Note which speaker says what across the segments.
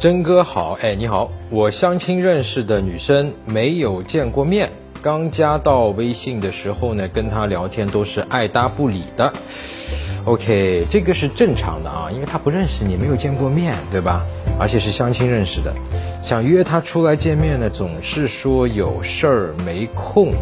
Speaker 1: 真哥好，哎，你好，我相亲认识的女生没有见过面，刚加到微信的时候呢，跟她聊天都是爱搭不理的。OK，这个是正常的啊，因为她不认识你，没有见过面，对吧？而且是相亲认识的，想约她出来见面呢，总是说有事儿没空。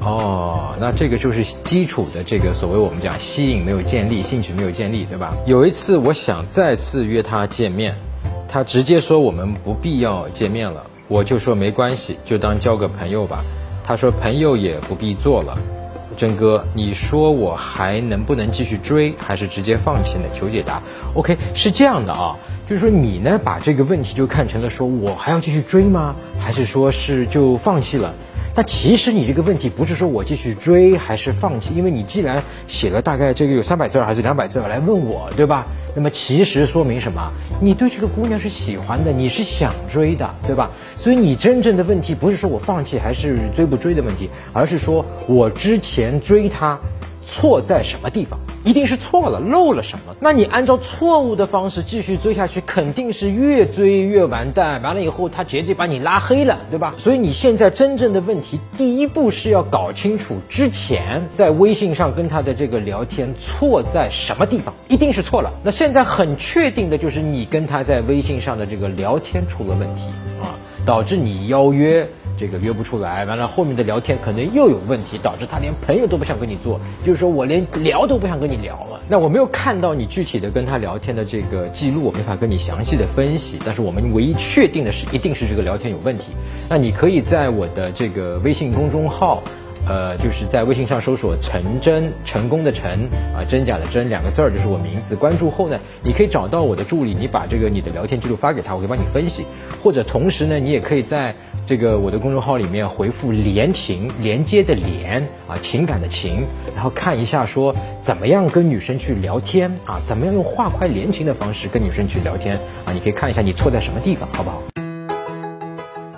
Speaker 1: 哦，那这个就是基础的这个所谓我们讲吸引没有建立，兴趣没有建立，对吧？有一次我想再次约她见面。他直接说我们不必要见面了，我就说没关系，就当交个朋友吧。他说朋友也不必做了。真哥，你说我还能不能继续追，还是直接放弃呢？求解答。OK，是这样的啊，就是说你呢把这个问题就看成了说我还要继续追吗？还是说是就放弃了？但其实你这个问题不是说我继续追还是放弃，因为你既然写了大概这个有三百字还是两百字来问我，对吧？那么其实说明什么？你对这个姑娘是喜欢的，你是想追的，对吧？所以你真正的问题不是说我放弃还是追不追的问题，而是说我之前追她。错在什么地方？一定是错了，漏了什么？那你按照错误的方式继续追下去，肯定是越追越完蛋。完了以后，他直接把你拉黑了，对吧？所以你现在真正的问题，第一步是要搞清楚之前在微信上跟他的这个聊天错在什么地方，一定是错了。那现在很确定的就是你跟他在微信上的这个聊天出了问题啊，导致你邀约。这个约不出来，完了后面的聊天可能又有问题，导致他连朋友都不想跟你做，就是说我连聊都不想跟你聊了。那我没有看到你具体的跟他聊天的这个记录，我没法跟你详细的分析。但是我们唯一确定的是，一定是这个聊天有问题。那你可以在我的这个微信公众号。呃，就是在微信上搜索“陈真”，成功的陈啊，真假的真两个字儿就是我名字。关注后呢，你可以找到我的助理，你把这个你的聊天记录发给他，我会帮你分析。或者同时呢，你也可以在这个我的公众号里面回复“连情”，连接的连啊，情感的情，然后看一下说怎么样跟女生去聊天啊，怎么样用话快连情的方式跟女生去聊天啊，你可以看一下你错在什么地方，好不好？